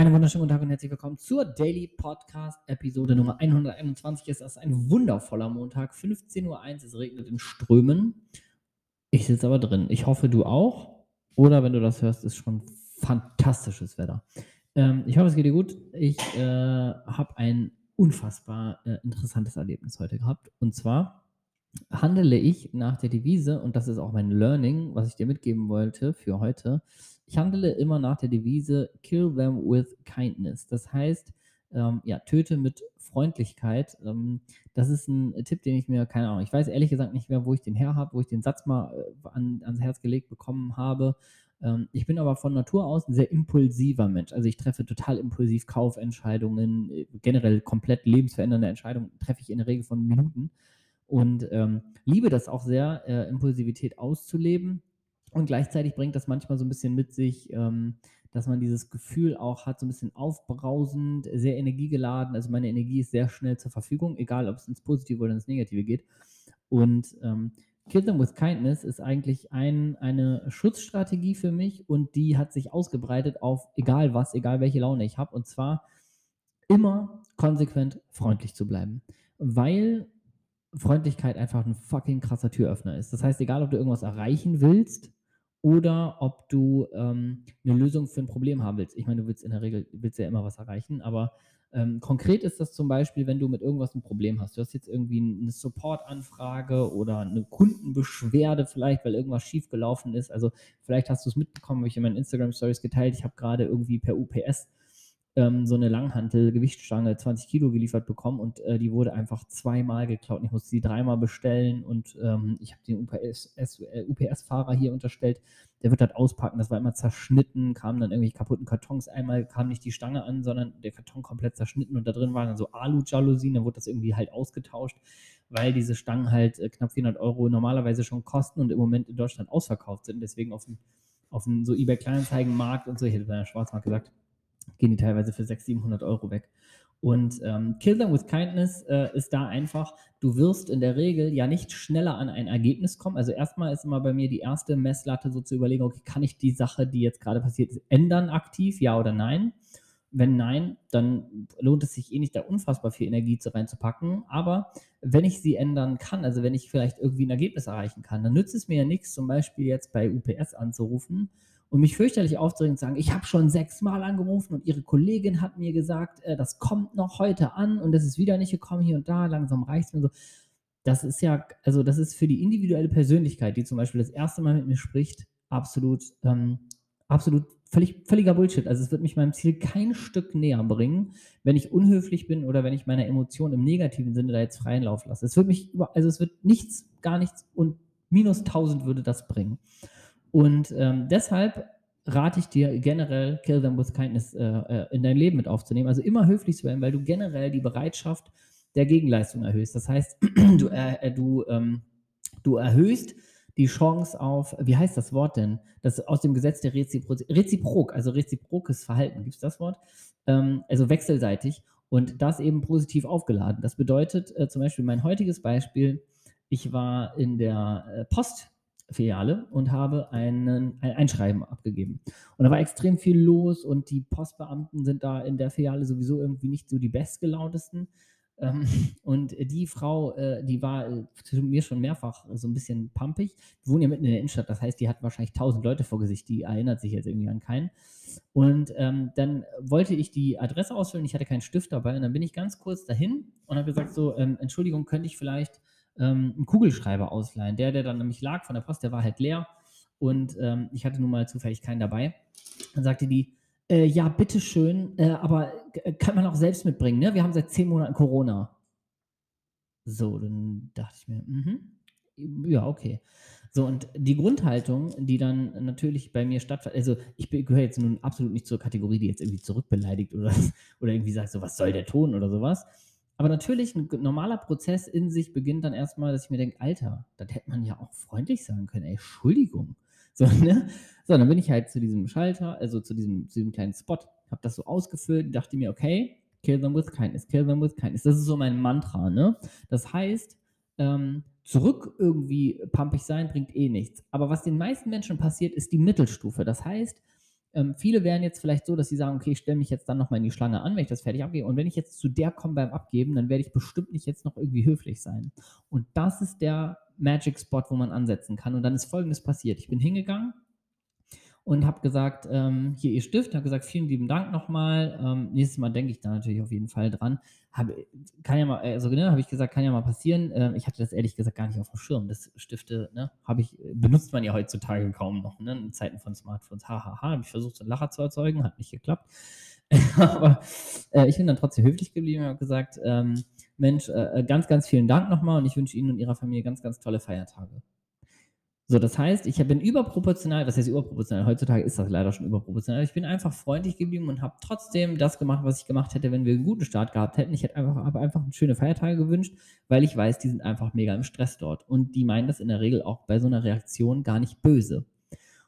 Einen wunderschönen guten Tag und herzlich willkommen zur Daily Podcast Episode Nummer 121. Es ist ein wundervoller Montag, 15.01 Uhr, es regnet in Strömen. Ich sitze aber drin. Ich hoffe, du auch. Oder wenn du das hörst, ist schon fantastisches Wetter. Ähm, ich hoffe, es geht dir gut. Ich äh, habe ein unfassbar äh, interessantes Erlebnis heute gehabt. Und zwar handele ich nach der Devise, und das ist auch mein Learning, was ich dir mitgeben wollte für heute. Ich handele immer nach der Devise Kill them with kindness. Das heißt, ähm, ja, töte mit Freundlichkeit. Ähm, das ist ein Tipp, den ich mir, keine Ahnung, ich weiß ehrlich gesagt nicht mehr, wo ich den her habe, wo ich den Satz mal äh, an, ans Herz gelegt bekommen habe. Ähm, ich bin aber von Natur aus ein sehr impulsiver Mensch. Also ich treffe total impulsiv Kaufentscheidungen, äh, generell komplett lebensverändernde Entscheidungen treffe ich in der Regel von Minuten und ähm, liebe das auch sehr, äh, Impulsivität auszuleben. Und gleichzeitig bringt das manchmal so ein bisschen mit sich, ähm, dass man dieses Gefühl auch hat, so ein bisschen aufbrausend, sehr energiegeladen. Also meine Energie ist sehr schnell zur Verfügung, egal ob es ins Positive oder ins Negative geht. Und ähm, Kill them with kindness ist eigentlich ein, eine Schutzstrategie für mich und die hat sich ausgebreitet auf egal was, egal welche Laune ich habe. Und zwar immer konsequent freundlich zu bleiben. Weil Freundlichkeit einfach ein fucking krasser Türöffner ist. Das heißt, egal ob du irgendwas erreichen willst oder ob du ähm, eine Lösung für ein Problem haben willst. Ich meine, du willst in der Regel willst ja immer was erreichen, aber ähm, konkret ist das zum Beispiel, wenn du mit irgendwas ein Problem hast. Du hast jetzt irgendwie eine Support-Anfrage oder eine Kundenbeschwerde vielleicht, weil irgendwas schiefgelaufen ist. Also vielleicht hast du es mitbekommen, habe ich in meinen Instagram-Stories geteilt. Ich habe gerade irgendwie per UPS ähm, so eine Langhantel-Gewichtsstange 20 Kilo geliefert bekommen und äh, die wurde einfach zweimal geklaut. Ich musste sie dreimal bestellen und ähm, ich habe den UPS-Fahrer äh, hier unterstellt, der wird das auspacken. Das war immer zerschnitten, kamen dann irgendwelche kaputten Kartons. Einmal kam nicht die Stange an, sondern der Karton komplett zerschnitten und da drin waren dann so Alu-Jalousien. Dann wurde das irgendwie halt ausgetauscht, weil diese Stangen halt äh, knapp 400 Euro normalerweise schon kosten und im Moment in Deutschland ausverkauft sind. Deswegen auf dem auf so eBay Kleinanzeigenmarkt und so, ich hätte bei der Schwarzmarkt gesagt, gehen die teilweise für 600, 700 Euro weg. Und ähm, Kill them with kindness äh, ist da einfach, du wirst in der Regel ja nicht schneller an ein Ergebnis kommen. Also erstmal ist immer bei mir die erste Messlatte so zu überlegen, okay, kann ich die Sache, die jetzt gerade passiert ist, ändern aktiv, ja oder nein? Wenn nein, dann lohnt es sich eh nicht, da unfassbar viel Energie zu reinzupacken. Aber wenn ich sie ändern kann, also wenn ich vielleicht irgendwie ein Ergebnis erreichen kann, dann nützt es mir ja nichts, zum Beispiel jetzt bei UPS anzurufen und mich fürchterlich aufzuregen und sagen, ich habe schon sechsmal angerufen und ihre Kollegin hat mir gesagt, äh, das kommt noch heute an und es ist wieder nicht gekommen hier und da, langsam reicht es mir so. Das ist ja, also das ist für die individuelle Persönlichkeit, die zum Beispiel das erste Mal mit mir spricht, absolut, ähm, absolut völlig, völliger Bullshit. Also es wird mich meinem Ziel kein Stück näher bringen, wenn ich unhöflich bin oder wenn ich meine Emotionen im negativen Sinne da jetzt freien Lauf lasse. Es wird mich, also es wird nichts, gar nichts und minus 1000 würde das bringen. Und ähm, deshalb rate ich dir generell, Kill Them with Kindness äh, äh, in dein Leben mit aufzunehmen. Also immer höflich zu werden, weil du generell die Bereitschaft der Gegenleistung erhöhst. Das heißt, du, äh, du, ähm, du erhöhst die Chance auf, wie heißt das Wort denn? Das aus dem Gesetz der Reziprozität, Reziprok, also reziprokes Verhalten, gibt es das Wort? Ähm, also wechselseitig und das eben positiv aufgeladen. Das bedeutet äh, zum Beispiel mein heutiges Beispiel, ich war in der äh, Post Filiale und habe einen, ein Einschreiben abgegeben. Und da war extrem viel los und die Postbeamten sind da in der Filiale sowieso irgendwie nicht so die bestgelauntesten. Ähm, und die Frau, äh, die war äh, zu mir schon mehrfach so ein bisschen pumpig. Wir wohnen ja mitten in der Innenstadt, das heißt, die hat wahrscheinlich tausend Leute vor Gesicht, die erinnert sich jetzt irgendwie an keinen. Und ähm, dann wollte ich die Adresse ausfüllen, ich hatte keinen Stift dabei und dann bin ich ganz kurz dahin und habe gesagt so, ähm, Entschuldigung, könnte ich vielleicht ähm, einen Kugelschreiber ausleihen. Der, der dann nämlich lag von der Post, der war halt leer und ähm, ich hatte nun mal zufällig keinen dabei. Dann sagte die, äh, ja, bitteschön, äh, aber äh, kann man auch selbst mitbringen, ne? Wir haben seit zehn Monaten Corona. So, dann dachte ich mir, mhm. Ja, okay. So, und die Grundhaltung, die dann natürlich bei mir stattfindet, also ich gehöre jetzt nun absolut nicht zur Kategorie, die jetzt irgendwie zurückbeleidigt oder, oder irgendwie sagt, so was soll der Ton oder sowas, aber natürlich, ein normaler Prozess in sich beginnt dann erstmal, dass ich mir denke, Alter, das hätte man ja auch freundlich sagen können, ey, Entschuldigung. So, ne? so, dann bin ich halt zu diesem Schalter, also zu diesem, zu diesem kleinen Spot, habe das so ausgefüllt, dachte mir, okay, kill them with kindness, kill them with kindness. Das ist so mein Mantra, ne? Das heißt, ähm, zurück irgendwie pumpig sein bringt eh nichts. Aber was den meisten Menschen passiert, ist die Mittelstufe. Das heißt, ähm, viele wären jetzt vielleicht so, dass sie sagen, okay, ich stelle mich jetzt dann nochmal in die Schlange an, wenn ich das fertig abgebe. Und wenn ich jetzt zu der komme beim Abgeben, dann werde ich bestimmt nicht jetzt noch irgendwie höflich sein. Und das ist der Magic Spot, wo man ansetzen kann. Und dann ist Folgendes passiert. Ich bin hingegangen, und habe gesagt, ähm, hier Ihr Stift, habe gesagt, vielen lieben Dank nochmal. Ähm, nächstes Mal denke ich da natürlich auf jeden Fall dran. Hab, kann ja mal, also ne, habe ich gesagt, kann ja mal passieren. Ähm, ich hatte das ehrlich gesagt gar nicht auf dem Schirm. Das Stifte, ne, habe ich, benutzt man ja heutzutage kaum noch, ne, in Zeiten von Smartphones. Hahaha, habe ich versucht, so einen Lacher zu erzeugen, hat nicht geklappt. Aber äh, ich bin dann trotzdem höflich geblieben und habe gesagt, ähm, Mensch, äh, ganz, ganz vielen Dank nochmal und ich wünsche Ihnen und Ihrer Familie ganz, ganz tolle Feiertage. So, das heißt, ich bin überproportional, das heißt überproportional, heutzutage ist das leider schon überproportional. Ich bin einfach freundlich geblieben und habe trotzdem das gemacht, was ich gemacht hätte, wenn wir einen guten Start gehabt hätten. Ich hätte einfach, habe einfach schöne Feiertage gewünscht, weil ich weiß, die sind einfach mega im Stress dort. Und die meinen das in der Regel auch bei so einer Reaktion gar nicht böse.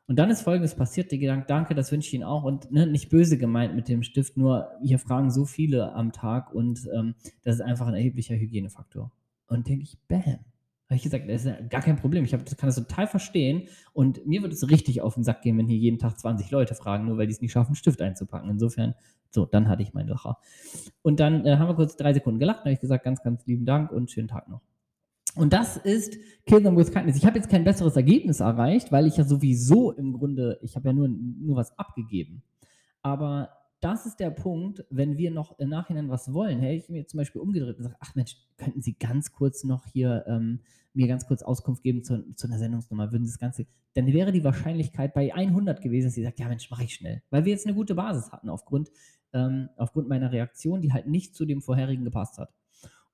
Und dann ist folgendes passiert, der Gedanke, danke, das wünsche ich Ihnen auch. Und ne, nicht böse gemeint mit dem Stift, nur hier fragen so viele am Tag und ähm, das ist einfach ein erheblicher Hygienefaktor. Und denke ich, bam, habe ich gesagt, das ist gar kein Problem. Ich hab, kann das total verstehen. Und mir wird es richtig auf den Sack gehen, wenn hier jeden Tag 20 Leute fragen, nur weil die es nicht schaffen, einen Stift einzupacken. Insofern, so, dann hatte ich meinen Lacher. Und dann äh, haben wir kurz drei Sekunden gelacht. Dann habe ich gesagt, ganz, ganz lieben Dank und schönen Tag noch. Und das ist Kill Them With Kindness. Ich habe jetzt kein besseres Ergebnis erreicht, weil ich ja sowieso im Grunde, ich habe ja nur, nur was abgegeben. Aber das ist der Punkt, wenn wir noch im Nachhinein was wollen, hätte ich mir zum Beispiel umgedreht und gesagt, ach Mensch, könnten Sie ganz kurz noch hier ähm, mir ganz kurz Auskunft geben zu, zu einer Sendungsnummer, würden Sie das Ganze, dann wäre die Wahrscheinlichkeit bei 100 gewesen, dass Sie sagt, ja Mensch, mache ich schnell, weil wir jetzt eine gute Basis hatten aufgrund, ähm, aufgrund meiner Reaktion, die halt nicht zu dem vorherigen gepasst hat.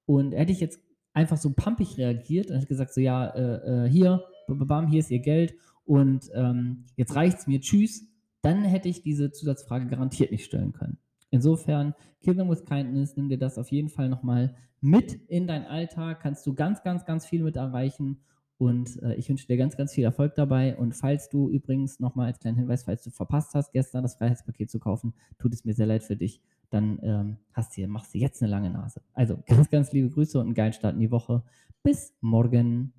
Und hätte ich jetzt einfach so pumpig reagiert und hätte gesagt, so ja, äh, äh, hier, bam, hier ist Ihr Geld und ähm, jetzt reicht's mir, tschüss, dann hätte ich diese Zusatzfrage garantiert nicht stellen können. Insofern, Kill them with kindness, nimm dir das auf jeden Fall nochmal mit in deinen Alltag, kannst du ganz, ganz, ganz viel mit erreichen und äh, ich wünsche dir ganz, ganz viel Erfolg dabei. Und falls du übrigens nochmal als kleinen Hinweis, falls du verpasst hast, gestern das Freiheitspaket zu kaufen, tut es mir sehr leid für dich, dann ähm, hast du, machst du jetzt eine lange Nase. Also ganz, ganz liebe Grüße und einen geilen Start in die Woche. Bis morgen.